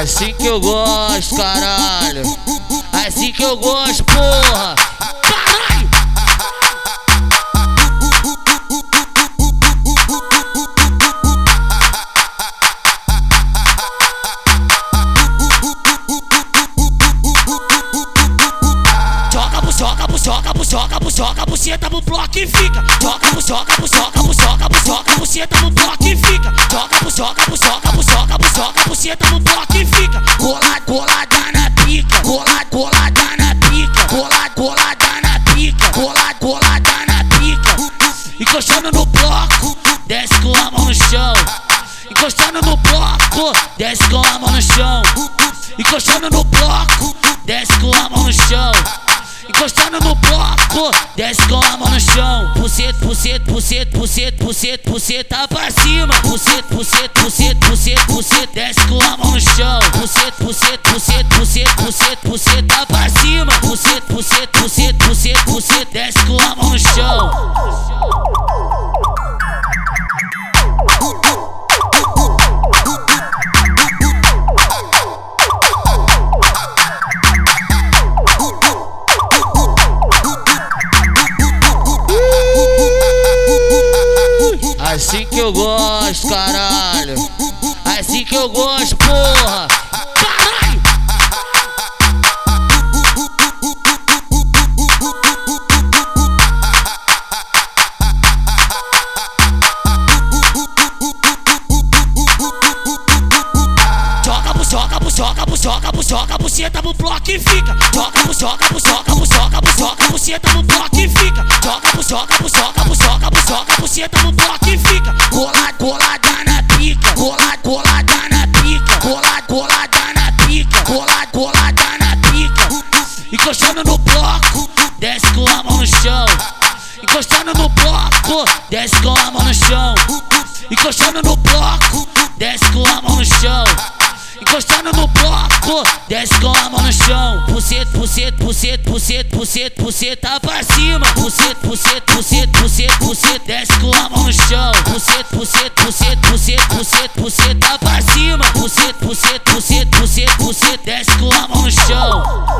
Assim que eu gosto, caralho. Assim que eu gosto, porra. Caralho! Joga, bujoga, bujoga, bujoga, bujoga, buceta no bloco e fica. Joga, bujoga, bujoga, bujoga, colada na pica, cola, colada na pica, cola, colada na pica, cola, colada na pica. Encostando no bloco, desce com a mão no chão. Encostando no bloco, desce com a mão no chão. Encostando no bloco, desce com a mão no chão. Encostando no bloco, desce com a mão Puceta, puceta, puceta, puceta, puceta, puceta pra cima. Puceta, puceta, puceta, puceta, puceta, desce com a mão no chão. Puceta, puceta, puceta, puceta, puceta, puceta pra cima. Assim que eu gosto, caralho. Assim que eu gosto, porra. Caralho! Joga, bujoga, bujoga, bujoga, bujoga, buceta no bloco e fica. Joga, bujoga, bujoga, bujoga, bujoga, buceta no bloco e fica. Joga, bujoga, bujoga, bujoga, bujoga, buceta no bloco e fica. Cola, colada na pica, cola, colada na pica, cola, colada na pica, cola, colada na pica. Encostando no bloco, desce com a mão no chão. Encostando no bloco, desce com a mão no chão. Encostando no bloco, desce com a mão no chão. Encostando no bloco, desce com a mão no chão. Puceta, puceta, puceta, puceta, puceta, puceta pra cima. Puceta, puceta, puceta, puceta, puceta, desce com a no chão. Puceta, puceta, puceta, puceta, puceta, puceta pra cima. Puceta, puceta, puceta, puceta, puceta, desce com a no chão.